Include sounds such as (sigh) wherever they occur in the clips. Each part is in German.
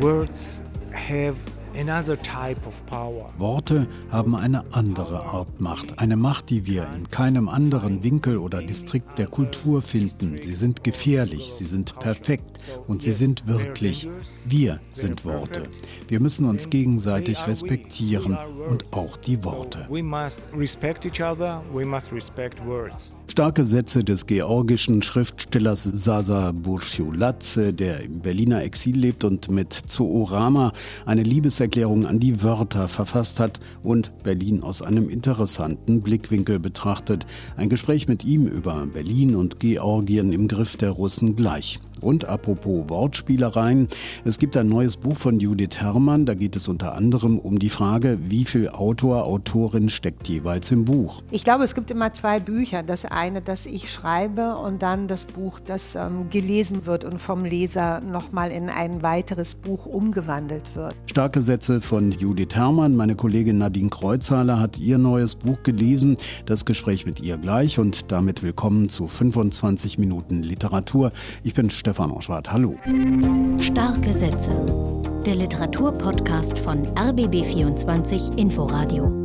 Words have Worte haben eine andere Art Macht, eine Macht, die wir in keinem anderen Winkel oder Distrikt der Kultur finden. Sie sind gefährlich, sie sind perfekt und sie sind wirklich. Wir sind Worte. Wir müssen uns gegenseitig respektieren und auch die Worte. Starke Sätze des georgischen Schriftstellers Sasa Burchulatze, der im Berliner Exil lebt und mit Zoorama eine Liebeserklärung an die Wörter verfasst hat und Berlin aus einem interessanten Blickwinkel betrachtet. Ein Gespräch mit ihm über Berlin und Georgien im Griff der Russen gleich. Und apropos Wortspielereien, es gibt ein neues Buch von Judith Herrmann, da geht es unter anderem um die Frage, wie viel Autor, Autorin steckt jeweils im Buch. Ich glaube, es gibt immer zwei Bücher. Das eine, das ich schreibe und dann das Buch, das ähm, gelesen wird und vom Leser nochmal in ein weiteres Buch umgewandelt wird. Starke Sätze von Judith Herrmann. Meine Kollegin Nadine Kreuzhaler hat ihr neues Buch gelesen. Das Gespräch mit ihr gleich und damit willkommen zu 25 Minuten Literatur. Ich bin Stefan Stefan Oschwart. Hallo. Starke Sätze. Der Literaturpodcast von RBB24 Inforadio.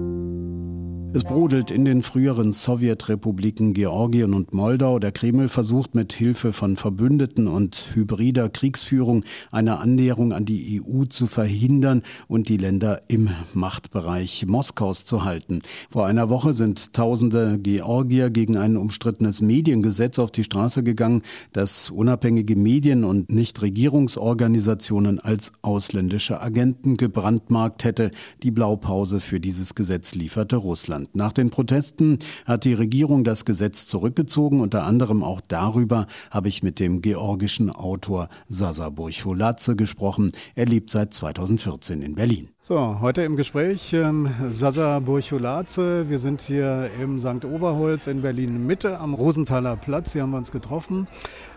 Es brodelt in den früheren Sowjetrepubliken Georgien und Moldau. Der Kreml versucht mit Hilfe von Verbündeten und hybrider Kriegsführung eine Annäherung an die EU zu verhindern und die Länder im Machtbereich Moskaus zu halten. Vor einer Woche sind tausende Georgier gegen ein umstrittenes Mediengesetz auf die Straße gegangen, das unabhängige Medien und Nichtregierungsorganisationen als ausländische Agenten gebrandmarkt hätte. Die Blaupause für dieses Gesetz lieferte Russland. Russland. Nach den Protesten hat die Regierung das Gesetz zurückgezogen. Unter anderem auch darüber habe ich mit dem georgischen Autor Sasa Burcholatze gesprochen. Er lebt seit 2014 in Berlin. So, heute im Gespräch ähm, Sasa Burcholatze. Wir sind hier im St. Oberholz in Berlin Mitte am Rosenthaler Platz. Hier haben wir uns getroffen.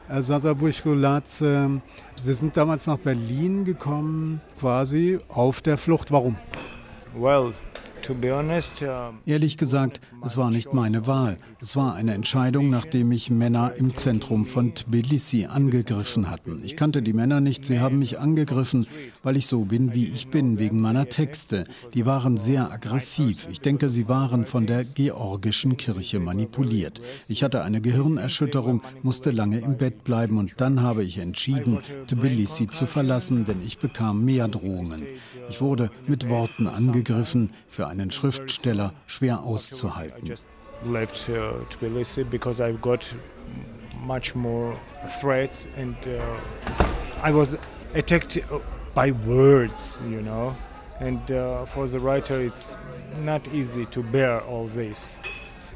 Äh, Sasa Burcholatze, Sie sind damals nach Berlin gekommen, quasi auf der Flucht. Warum? Well, Ehrlich gesagt, es war nicht meine Wahl. Es war eine Entscheidung, nachdem mich Männer im Zentrum von Tbilisi angegriffen hatten. Ich kannte die Männer nicht, sie haben mich angegriffen, weil ich so bin, wie ich bin, wegen meiner Texte. Die waren sehr aggressiv. Ich denke, sie waren von der georgischen Kirche manipuliert. Ich hatte eine Gehirnerschütterung, musste lange im Bett bleiben und dann habe ich entschieden, Tbilisi zu verlassen, denn ich bekam mehr Drohungen. Ich wurde mit Worten angegriffen, für einen Schriftsteller schwer auszuhalten. uh, and uh, attacked by words, you know. And uh, for the writer, it's not easy to bear all this.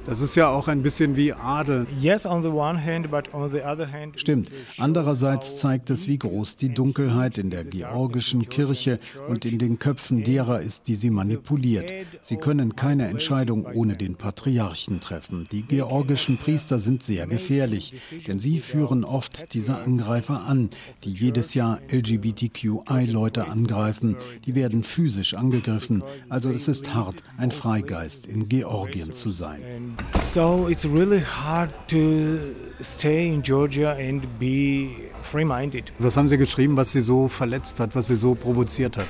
Das ist ja auch ein bisschen wie Adel. Stimmt. Andererseits zeigt es, wie groß die Dunkelheit in der georgischen Kirche und in den Köpfen derer ist, die sie manipuliert. Sie können keine Entscheidung ohne den Patriarchen treffen. Die georgischen Priester sind sehr gefährlich, denn sie führen oft diese Angreifer an, die jedes Jahr LGBTQI-Leute angreifen. Die werden physisch angegriffen. Also es ist hart, ein Freigeist in Georgien zu sein. So it's really hard to stay in Georgia and be free-minded. Was haben Sie geschrieben, was Sie so verletzt hat, was Sie so provoziert hat?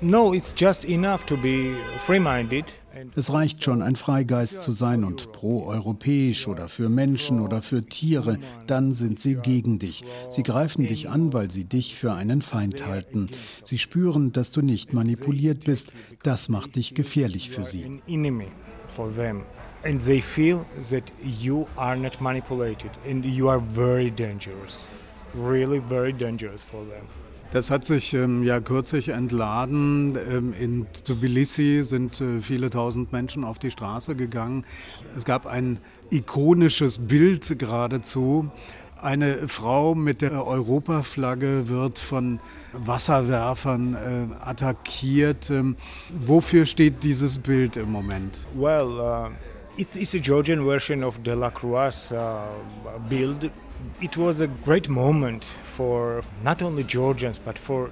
No, it's just enough to be free-minded. Es reicht schon, ein Freigeist zu sein und pro-europäisch oder für Menschen oder für Tiere, dann sind sie gegen dich. Sie greifen dich an, weil sie dich für einen Feind halten. Sie spüren, dass du nicht manipuliert bist. Das macht dich gefährlich für sie and they feel that you are not manipulated and you are very dangerous. Really very dangerous for them. Das hat sich ähm, ja kürzlich entladen. Ähm, in Tbilisi sind äh, viele tausend Menschen auf die Straße gegangen. Es gab ein ikonisches Bild geradezu. Eine Frau mit der Europaflagge wird von Wasserwerfern äh, attackiert. Ähm, wofür steht dieses Bild im Moment? Well, uh it's a Georgian version of Delacroix's uh, build. It was a great moment for not only Georgians but for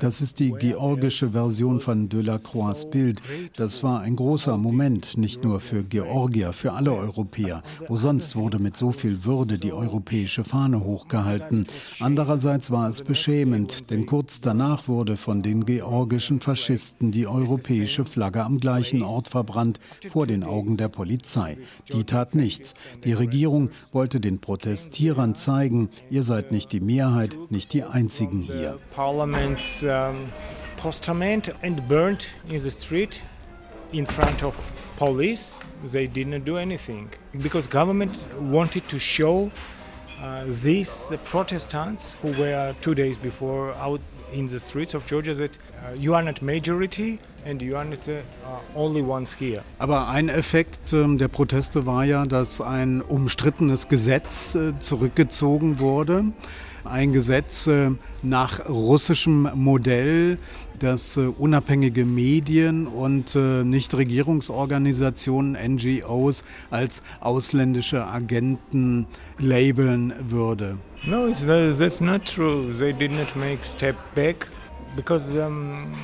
Das ist die georgische Version von Delacroix' Bild. Das war ein großer Moment, nicht nur für Georgier, für alle Europäer. Wo sonst wurde mit so viel Würde die europäische Fahne hochgehalten. Andererseits war es beschämend, denn kurz danach wurde von den georgischen Faschisten die europäische Flagge am gleichen Ort verbrannt, vor den Augen der Polizei. Die tat nichts. Die Regierung wollte den Protestierern zeigen, ihr seid nicht die Mehrheit, nicht die einzigen hier. Parliament's um, postament and burnt in the street in front of police. They didn't do anything because government wanted to show uh, these Protestants who were two days before out in the streets of Georgia that uh, you are not majority and you are not the uh, only ones here. Aber ein Effekt äh, der Proteste war ja, dass ein umstrittenes Gesetz äh, zurückgezogen wurde. Ein Gesetz nach russischem Modell, das äh, unabhängige Medien und äh, Nichtregierungsorganisationen, NGOs als ausländische Agenten labeln würde. No, it's not, that's not true. They did not make step back because um,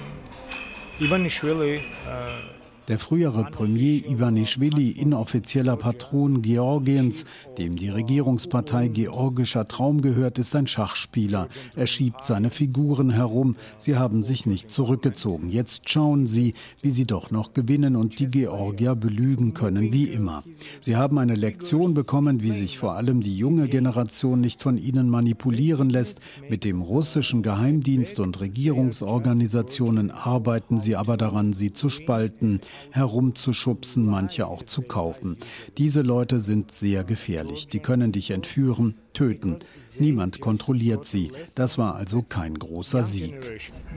Ivanishvili uh, der frühere Premier Ivanischvili, inoffizieller Patron Georgiens, dem die Regierungspartei Georgischer Traum gehört, ist ein Schachspieler. Er schiebt seine Figuren herum. Sie haben sich nicht zurückgezogen. Jetzt schauen sie, wie sie doch noch gewinnen und die Georgier belügen können, wie immer. Sie haben eine Lektion bekommen, wie sich vor allem die junge Generation nicht von ihnen manipulieren lässt. Mit dem russischen Geheimdienst und Regierungsorganisationen arbeiten sie aber daran, sie zu spalten herumzuschubsen, manche auch zu kaufen. Diese Leute sind sehr gefährlich. Die können dich entführen, töten. Niemand kontrolliert sie. Das war also kein großer Sieg.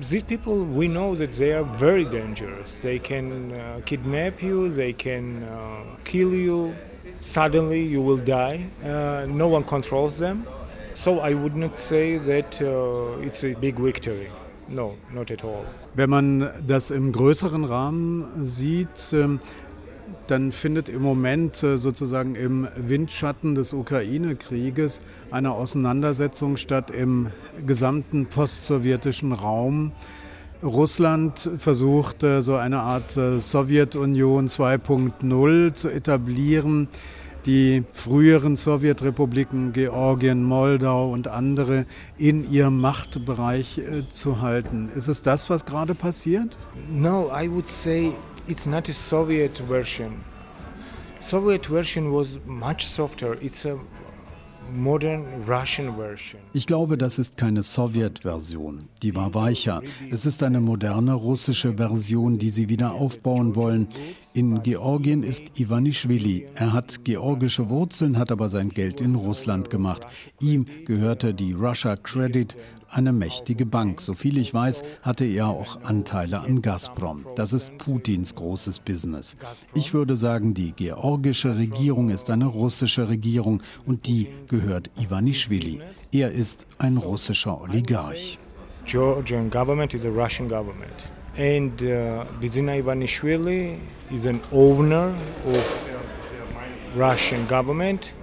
These people, we know that they are very dangerous. They can uh, kidnap you, they can uh, kill you. Suddenly you will die. Uh, no one controls them. So I would not say that uh, it's a big victory. No, not at all. Wenn man das im größeren Rahmen sieht, ähm, dann findet im Moment äh, sozusagen im Windschatten des Ukraine-Krieges eine Auseinandersetzung statt im gesamten postsowjetischen Raum. Russland versucht äh, so eine Art äh, Sowjetunion 2.0 zu etablieren die früheren Sowjetrepubliken, Georgien, Moldau und andere, in ihrem Machtbereich äh, zu halten. Ist es das, was gerade passiert? No, I would say it's not a Soviet version. Soviet version was much softer. It's a ich glaube, das ist keine Sowjet-Version. Die war weicher. Es ist eine moderne russische Version, die sie wieder aufbauen wollen. In Georgien ist Ivanischvili. Er hat georgische Wurzeln, hat aber sein Geld in Russland gemacht. Ihm gehörte die Russia Credit, eine mächtige Bank. Soviel ich weiß, hatte er auch Anteile an Gazprom. Das ist Putins großes Business. Ich würde sagen, die georgische Regierung ist eine russische Regierung und die gehört Ivanischvili. Er ist ein russischer Oligarch. Georgian government is a Russian government. And uh, Bizina Ivanishvili is an owner of Russian government.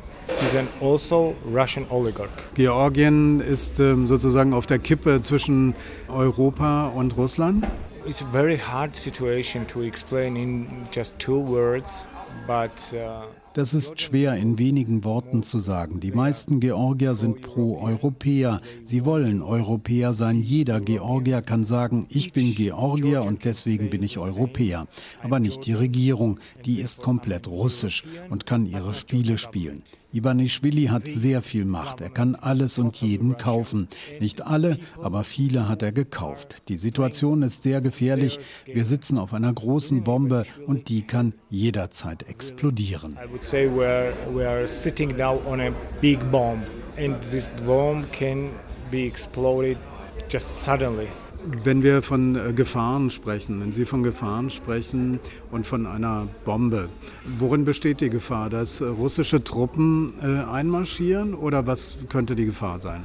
He's an also Russian oligarch. Georgien ist ähm, sozusagen auf der Kippe zwischen Europa und Russland. It's a very hard situation to explain in just two words, but uh, das ist schwer in wenigen Worten zu sagen. Die meisten Georgier sind pro-Europäer. Sie wollen Europäer sein. Jeder Georgier kann sagen, ich bin Georgier und deswegen bin ich Europäer. Aber nicht die Regierung. Die ist komplett russisch und kann ihre Spiele spielen. Ivanishvili hat sehr viel Macht. Er kann alles und jeden kaufen. Nicht alle, aber viele hat er gekauft. Die Situation ist sehr gefährlich. Wir sitzen auf einer großen Bombe und die kann jederzeit explodieren. Just suddenly. Wenn wir von äh, Gefahren sprechen, wenn Sie von Gefahren sprechen und von einer Bombe, worin besteht die Gefahr? Dass russische Truppen äh, einmarschieren oder was könnte die Gefahr sein?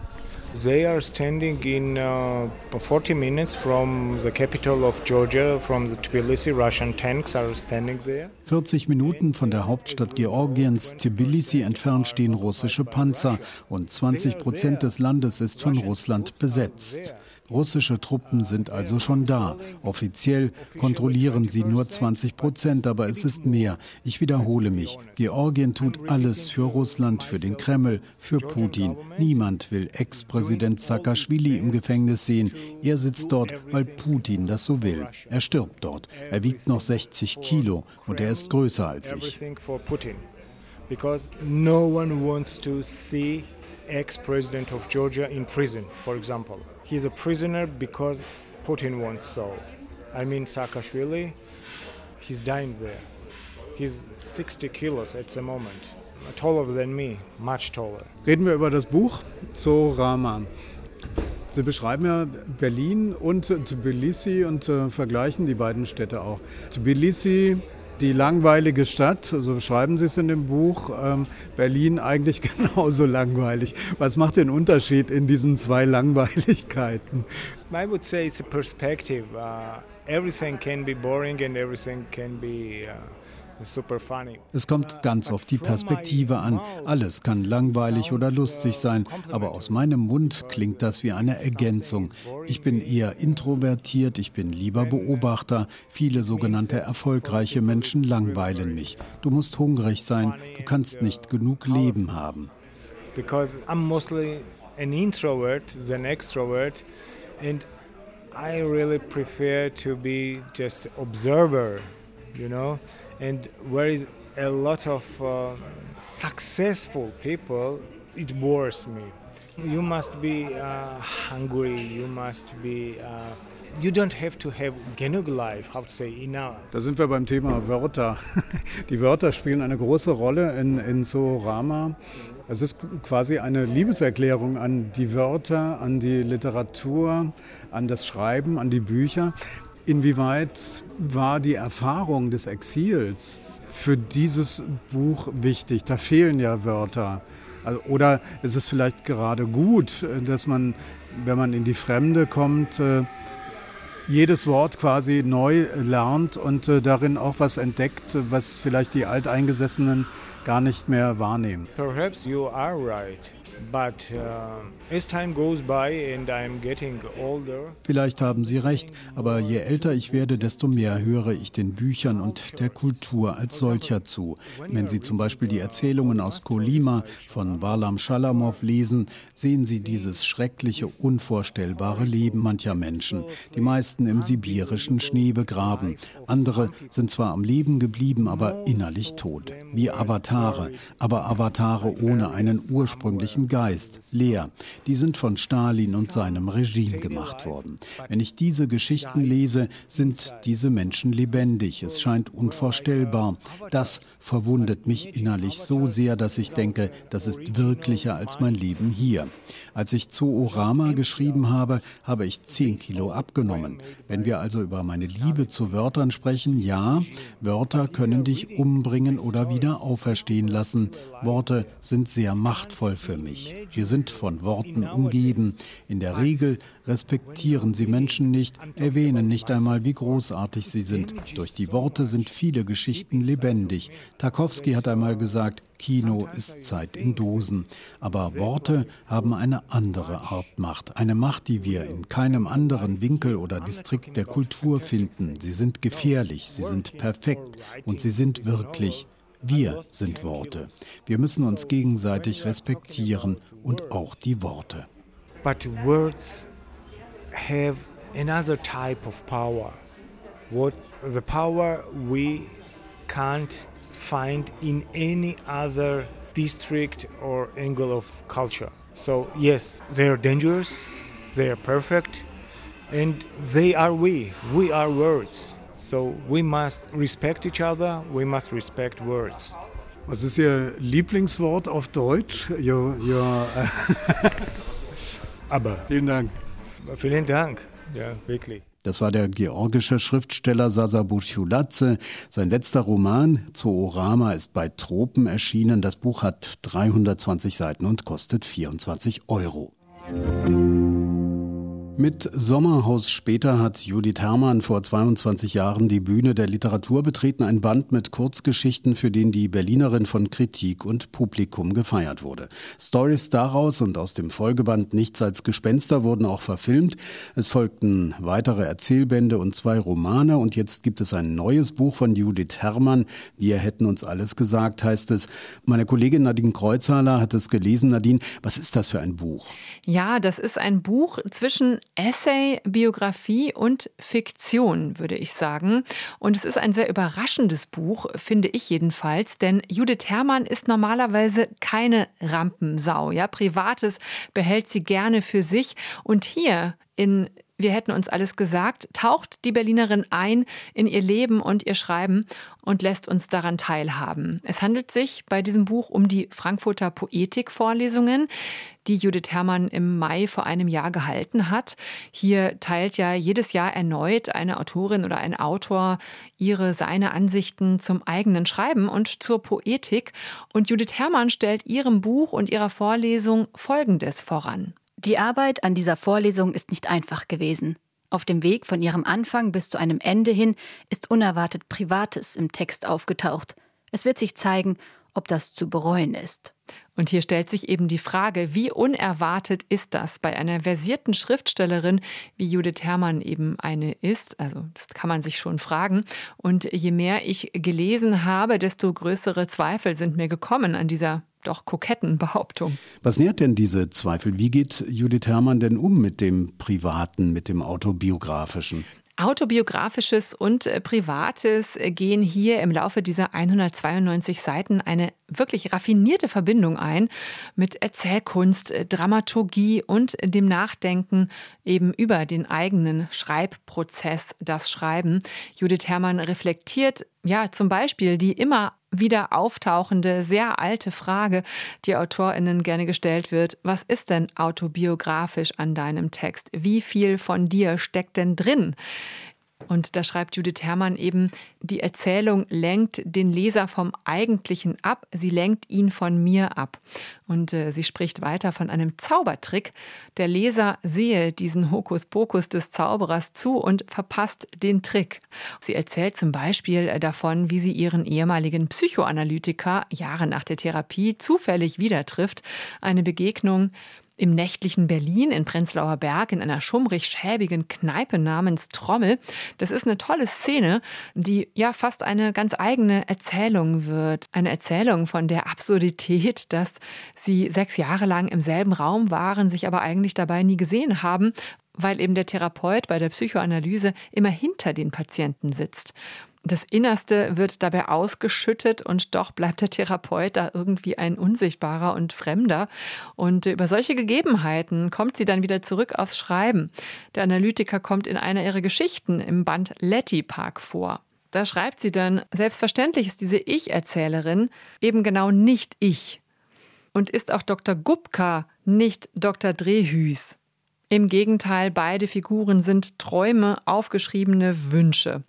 They are standing in uh, 40 minutes from the capital of Georgia, from the Tbilisi. Russian tanks are standing there. 40 Minuten von der Hauptstadt Georgiens, Tbilisi, entfernt stehen russische Panzer und 20 Prozent des Landes ist von Russland besetzt. Russische Truppen sind also schon da. Offiziell kontrollieren sie nur 20 Prozent, aber es ist mehr. Ich wiederhole mich. Georgien tut alles für Russland, für den Kreml, für Putin. Niemand will Ex-Präsident Saakashvili im Gefängnis sehen. Er sitzt dort, weil Putin das so will. Er stirbt dort. Er wiegt noch 60 Kilo und er ist größer als ich. Because no one wants to see ex-president of Georgia in prison, for example. He's a prisoner because Putin wants so. I mean Saakashvili, he's dying there. He's 60 kilos at the moment. Taller than me, much taller. Reden wir über das Buch Zorama. Sie beschreiben ja Berlin und Tbilisi und äh, vergleichen die beiden Städte auch. Tbilisi die langweilige Stadt, so beschreiben Sie es in dem Buch, ähm, Berlin eigentlich (laughs) genauso langweilig. Was macht den Unterschied in diesen zwei Langweiligkeiten? I would say it's a perspective. Uh, everything can be boring and everything can be uh, es kommt ganz auf die Perspektive an. Alles kann langweilig oder lustig sein, aber aus meinem Mund klingt das wie eine Ergänzung. Ich bin eher introvertiert, ich bin lieber Beobachter. Viele sogenannte erfolgreiche Menschen langweilen mich. Du musst hungrig sein, du kannst nicht genug Leben haben. Because I'm mostly an introvert than extrovert and I really prefer to be just observer, you know? And where is a lot of uh, successful people, it bores me. You must be uh, hungry. You must be. Uh, you don't have to have genug life, how to say, enough. Da sind wir beim Thema Wörter. (laughs) Die Wörter spielen eine große Rolle in, in Soorama. Es ist quasi eine Liebeserklärung an die Wörter, an die Literatur, an das Schreiben, an die Bücher. Inwieweit war die Erfahrung des Exils für dieses Buch wichtig? Da fehlen ja Wörter. Also, oder ist es vielleicht gerade gut, dass man, wenn man in die Fremde kommt, äh, jedes Wort quasi neu lernt und äh, darin auch was entdeckt, was vielleicht die Alteingesessenen gar nicht mehr wahrnehmen? Perhaps you are right. Vielleicht haben Sie recht, aber je älter ich werde, desto mehr höre ich den Büchern und der Kultur als solcher zu. Wenn Sie zum Beispiel die Erzählungen aus Kolima von Barlam Shalamov lesen, sehen Sie dieses schreckliche, unvorstellbare Leben mancher Menschen, die meisten im sibirischen Schnee begraben. Andere sind zwar am Leben geblieben, aber innerlich tot, wie Avatare, aber Avatare ohne einen ursprünglichen Geist, leer. Die sind von Stalin und seinem Regime gemacht worden. Wenn ich diese Geschichten lese, sind diese Menschen lebendig. Es scheint unvorstellbar. Das verwundet mich innerlich so sehr, dass ich denke, das ist wirklicher als mein Leben hier. Als ich Zoorama geschrieben habe, habe ich 10 Kilo abgenommen. Wenn wir also über meine Liebe zu Wörtern sprechen, ja, Wörter können dich umbringen oder wieder auferstehen lassen. Worte sind sehr machtvoll für mich. Wir sind von Worten umgeben. In der Regel respektieren sie Menschen nicht, erwähnen nicht einmal, wie großartig sie sind. Durch die Worte sind viele Geschichten lebendig. Tarkovsky hat einmal gesagt, Kino ist Zeit in Dosen. Aber Worte haben eine andere Art Macht. Eine Macht, die wir in keinem anderen Winkel oder Distrikt der Kultur finden. Sie sind gefährlich, sie sind perfekt und sie sind wirklich. Wir sind Worte. Wir müssen uns gegenseitig respektieren und auch die Worte. But words have another type of power. What the power we can't find in any other district or angle of culture. So yes, they are dangerous, they are perfect, and they are we. We are words. So we must respect each other, we must respect words. Was ist Ihr Lieblingswort auf Deutsch? Your, your Aber. (laughs) Vielen Dank. Vielen Dank. Ja, wirklich. Das war der georgische Schriftsteller Sasa Burchuladze. Sein letzter Roman, Zoorama, ist bei Tropen erschienen. Das Buch hat 320 Seiten und kostet 24 Euro. Mit Sommerhaus später hat Judith Herrmann vor 22 Jahren die Bühne der Literatur betreten, ein Band mit Kurzgeschichten, für den die Berlinerin von Kritik und Publikum gefeiert wurde. Stories daraus und aus dem Folgeband Nichts als Gespenster wurden auch verfilmt. Es folgten weitere Erzählbände und zwei Romane und jetzt gibt es ein neues Buch von Judith Herrmann. Wir hätten uns alles gesagt, heißt es. Meine Kollegin Nadine Kreuzhaler hat es gelesen. Nadine, was ist das für ein Buch? Ja, das ist ein Buch zwischen Essay, Biografie und Fiktion, würde ich sagen. Und es ist ein sehr überraschendes Buch, finde ich jedenfalls, denn Judith Herrmann ist normalerweise keine Rampensau. Ja, Privates behält sie gerne für sich. Und hier in wir hätten uns alles gesagt, taucht die Berlinerin ein in ihr Leben und ihr Schreiben und lässt uns daran teilhaben. Es handelt sich bei diesem Buch um die Frankfurter Poetikvorlesungen, die Judith Herrmann im Mai vor einem Jahr gehalten hat. Hier teilt ja jedes Jahr erneut eine Autorin oder ein Autor ihre, seine Ansichten zum eigenen Schreiben und zur Poetik. Und Judith Herrmann stellt ihrem Buch und ihrer Vorlesung Folgendes voran. Die Arbeit an dieser Vorlesung ist nicht einfach gewesen. Auf dem Weg von ihrem Anfang bis zu einem Ende hin ist unerwartet Privates im Text aufgetaucht. Es wird sich zeigen, ob das zu bereuen ist. Und hier stellt sich eben die Frage, wie unerwartet ist das bei einer versierten Schriftstellerin, wie Judith Herrmann eben eine ist? Also das kann man sich schon fragen. Und je mehr ich gelesen habe, desto größere Zweifel sind mir gekommen an dieser doch koketten Behauptung. Was nährt denn diese Zweifel? Wie geht Judith Herrmann denn um mit dem Privaten, mit dem Autobiografischen? Autobiografisches und äh, Privates gehen hier im Laufe dieser 192 Seiten eine wirklich raffinierte Verbindung ein mit Erzählkunst, äh, Dramaturgie und dem Nachdenken eben über den eigenen Schreibprozess, das Schreiben. Judith Herrmann reflektiert ja zum Beispiel die immer wieder auftauchende, sehr alte Frage, die AutorInnen gerne gestellt wird. Was ist denn autobiografisch an deinem Text? Wie viel von dir steckt denn drin? Und da schreibt Judith Herrmann eben, die Erzählung lenkt den Leser vom Eigentlichen ab, sie lenkt ihn von mir ab. Und äh, sie spricht weiter von einem Zaubertrick. Der Leser sehe diesen Hokuspokus des Zauberers zu und verpasst den Trick. Sie erzählt zum Beispiel davon, wie sie ihren ehemaligen Psychoanalytiker Jahre nach der Therapie zufällig wieder trifft. Eine Begegnung, im nächtlichen Berlin in Prenzlauer Berg in einer schummrig-schäbigen Kneipe namens Trommel. Das ist eine tolle Szene, die ja fast eine ganz eigene Erzählung wird. Eine Erzählung von der Absurdität, dass sie sechs Jahre lang im selben Raum waren, sich aber eigentlich dabei nie gesehen haben, weil eben der Therapeut bei der Psychoanalyse immer hinter den Patienten sitzt. Das Innerste wird dabei ausgeschüttet und doch bleibt der Therapeut da irgendwie ein unsichtbarer und fremder. Und über solche Gegebenheiten kommt sie dann wieder zurück aufs Schreiben. Der Analytiker kommt in einer ihrer Geschichten im Band Letty Park vor. Da schreibt sie dann, selbstverständlich ist diese Ich-Erzählerin eben genau nicht ich. Und ist auch Dr. Gubka nicht Dr. Drehhüs. Im Gegenteil, beide Figuren sind Träume, aufgeschriebene Wünsche.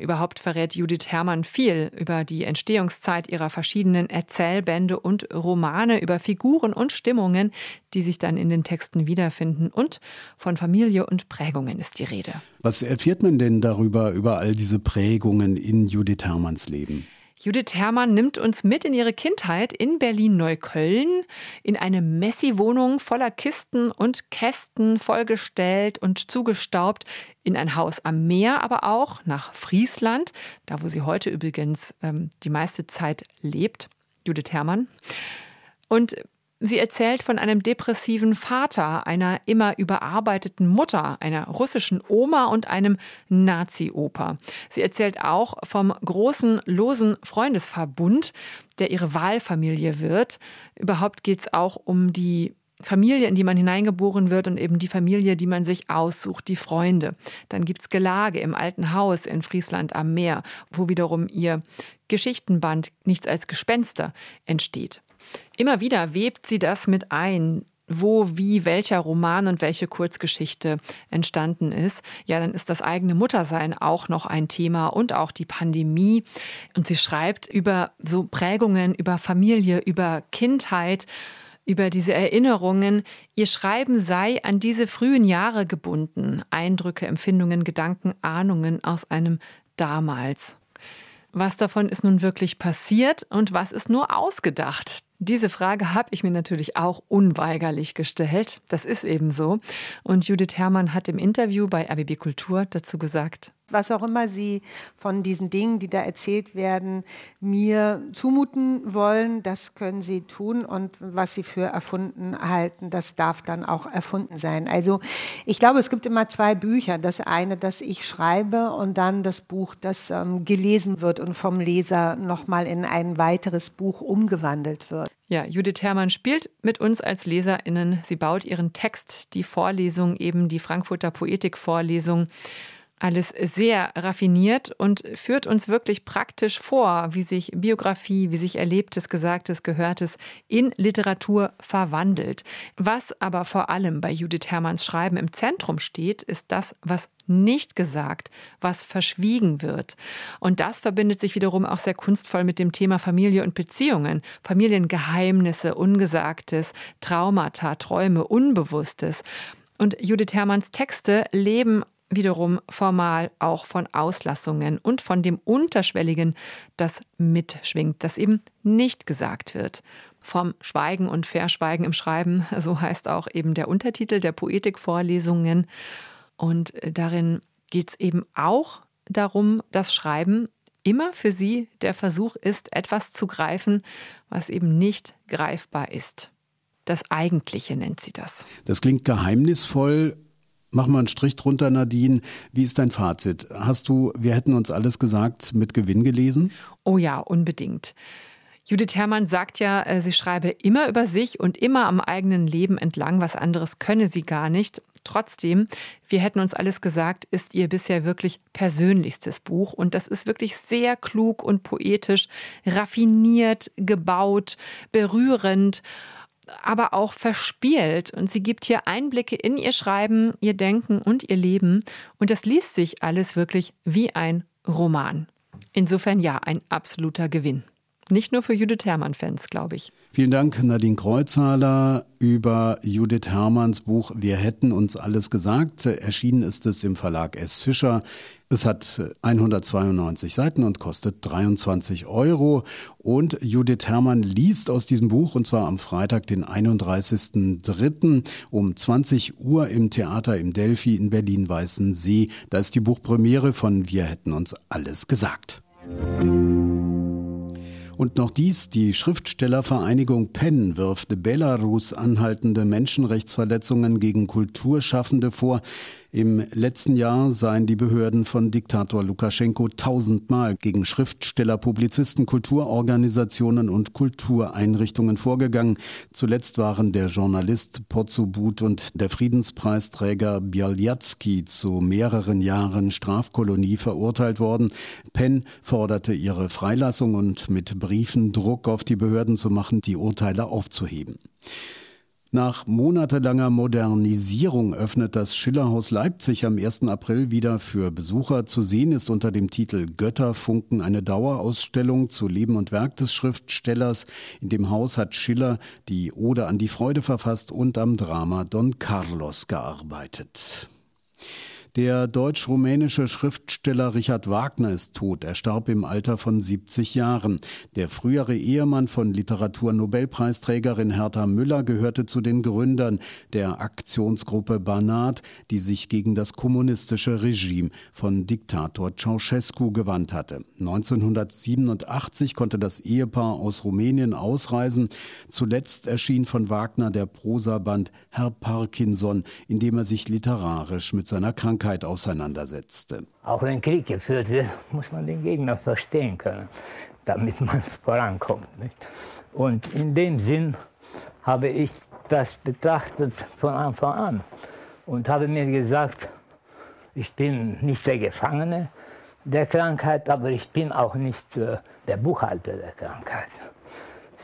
Überhaupt verrät Judith Herrmann viel über die Entstehungszeit ihrer verschiedenen Erzählbände und Romane, über Figuren und Stimmungen, die sich dann in den Texten wiederfinden. Und von Familie und Prägungen ist die Rede. Was erfährt man denn darüber, über all diese Prägungen in Judith Herrmanns Leben? Judith Herrmann nimmt uns mit in ihre Kindheit in Berlin-Neukölln, in eine Messi-Wohnung voller Kisten und Kästen vollgestellt und zugestaubt, in ein Haus am Meer, aber auch nach Friesland, da wo sie heute übrigens ähm, die meiste Zeit lebt, Judith Herrmann. Und Sie erzählt von einem depressiven Vater, einer immer überarbeiteten Mutter, einer russischen Oma und einem Nazi-Opa. Sie erzählt auch vom großen, losen Freundesverbund, der ihre Wahlfamilie wird. Überhaupt geht es auch um die Familie, in die man hineingeboren wird und eben die Familie, die man sich aussucht, die Freunde. Dann gibt es Gelage im alten Haus in Friesland am Meer, wo wiederum ihr Geschichtenband Nichts als Gespenster entsteht. Immer wieder webt sie das mit ein, wo, wie, welcher Roman und welche Kurzgeschichte entstanden ist, ja, dann ist das eigene Muttersein auch noch ein Thema und auch die Pandemie. Und sie schreibt über so Prägungen, über Familie, über Kindheit. über diese Erinnerungen. Ihr Schreiben sei an diese frühen Jahre gebunden. Eindrücke, Empfindungen, Gedanken, Ahnungen aus einem damals. Was davon ist nun wirklich passiert und was ist nur ausgedacht? Diese Frage habe ich mir natürlich auch unweigerlich gestellt. Das ist eben so. Und Judith Herrmann hat im Interview bei RBB Kultur dazu gesagt. Was auch immer Sie von diesen Dingen, die da erzählt werden, mir zumuten wollen, das können Sie tun. Und was Sie für erfunden halten, das darf dann auch erfunden sein. Also ich glaube, es gibt immer zwei Bücher. Das eine, das ich schreibe und dann das Buch, das ähm, gelesen wird und vom Leser nochmal in ein weiteres Buch umgewandelt wird. Ja, Judith Herrmann spielt mit uns als LeserInnen. Sie baut ihren Text, die Vorlesung, eben die Frankfurter Poetikvorlesung alles sehr raffiniert und führt uns wirklich praktisch vor, wie sich Biografie, wie sich Erlebtes, Gesagtes, Gehörtes in Literatur verwandelt. Was aber vor allem bei Judith Hermanns Schreiben im Zentrum steht, ist das, was nicht gesagt, was verschwiegen wird. Und das verbindet sich wiederum auch sehr kunstvoll mit dem Thema Familie und Beziehungen, Familiengeheimnisse, Ungesagtes, Traumata, Träume, Unbewusstes. Und Judith Hermanns Texte leben wiederum formal auch von Auslassungen und von dem Unterschwelligen, das mitschwingt, das eben nicht gesagt wird. Vom Schweigen und Verschweigen im Schreiben, (laughs) so heißt auch eben der Untertitel der Poetikvorlesungen. Und darin geht es eben auch darum, dass Schreiben immer für sie der Versuch ist, etwas zu greifen, was eben nicht greifbar ist. Das Eigentliche nennt sie das. Das klingt geheimnisvoll, Mach mal einen Strich drunter, Nadine. Wie ist dein Fazit? Hast du, wir hätten uns alles gesagt, mit Gewinn gelesen? Oh ja, unbedingt. Judith Herrmann sagt ja, äh, sie schreibe immer über sich und immer am eigenen Leben entlang. Was anderes könne sie gar nicht. Trotzdem, wir hätten uns alles gesagt, ist ihr bisher wirklich persönlichstes Buch. Und das ist wirklich sehr klug und poetisch, raffiniert, gebaut, berührend aber auch verspielt. Und sie gibt hier Einblicke in ihr Schreiben, ihr Denken und ihr Leben. Und das liest sich alles wirklich wie ein Roman. Insofern ja, ein absoluter Gewinn. Nicht nur für Judith Herrmann-Fans, glaube ich. Vielen Dank, Nadine Kreuzhaler, über Judith Herrmanns Buch Wir hätten uns alles gesagt. Erschienen ist es im Verlag S. Fischer. Es hat 192 Seiten und kostet 23 Euro. Und Judith Herrmann liest aus diesem Buch, und zwar am Freitag, den 31.03. um 20 Uhr im Theater im Delphi in Berlin-Weißensee. Da ist die Buchpremiere von Wir hätten uns alles gesagt. Und noch dies, die Schriftstellervereinigung PEN wirft Belarus anhaltende Menschenrechtsverletzungen gegen Kulturschaffende vor. Im letzten Jahr seien die Behörden von Diktator Lukaschenko tausendmal gegen Schriftsteller, Publizisten, Kulturorganisationen und Kultureinrichtungen vorgegangen. Zuletzt waren der Journalist Potzobut und der Friedenspreisträger Bialyatsky zu mehreren Jahren Strafkolonie verurteilt worden. Penn forderte ihre Freilassung und mit Briefen Druck auf die Behörden zu machen, die Urteile aufzuheben. Nach monatelanger Modernisierung öffnet das Schillerhaus Leipzig am 1. April wieder für Besucher. Zu sehen ist unter dem Titel Götterfunken eine Dauerausstellung zu Leben und Werk des Schriftstellers. In dem Haus hat Schiller die Ode an die Freude verfasst und am Drama Don Carlos gearbeitet. Der deutsch-rumänische Schriftsteller Richard Wagner ist tot. Er starb im Alter von 70 Jahren. Der frühere Ehemann von Literaturnobelpreisträgerin Hertha Müller gehörte zu den Gründern der Aktionsgruppe Banat, die sich gegen das kommunistische Regime von Diktator Ceausescu gewandt hatte. 1987 konnte das Ehepaar aus Rumänien ausreisen. Zuletzt erschien von Wagner der Prosaband Herr Parkinson, in dem er sich literarisch mit seiner Krankheit Krankheit auseinandersetzte. Auch wenn Krieg geführt wird, muss man den Gegner verstehen können, damit man (laughs) vorankommt. Nicht? Und in dem Sinn habe ich das betrachtet von Anfang an und habe mir gesagt, ich bin nicht der Gefangene der Krankheit, aber ich bin auch nicht äh, der Buchhalter der Krankheit,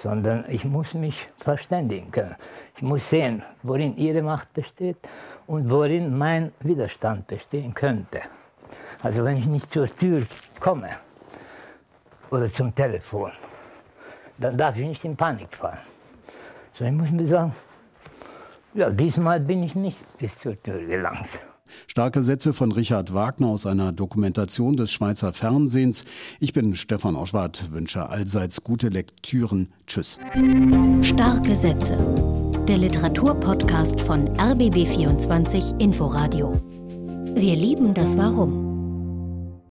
sondern ich muss mich verständigen können. Ich muss sehen, worin ihre Macht besteht und worin mein Widerstand bestehen könnte. Also wenn ich nicht zur Tür komme oder zum Telefon, dann darf ich nicht in Panik fallen. So, ich muss mir sagen, ja, diesmal bin ich nicht bis zur Tür gelangt. Starke Sätze von Richard Wagner aus einer Dokumentation des Schweizer Fernsehens. Ich bin Stefan Oschwart, wünsche allseits gute Lektüren. Tschüss. Starke Sätze. Der Literaturpodcast von RBB24 Inforadio. Wir lieben das Warum.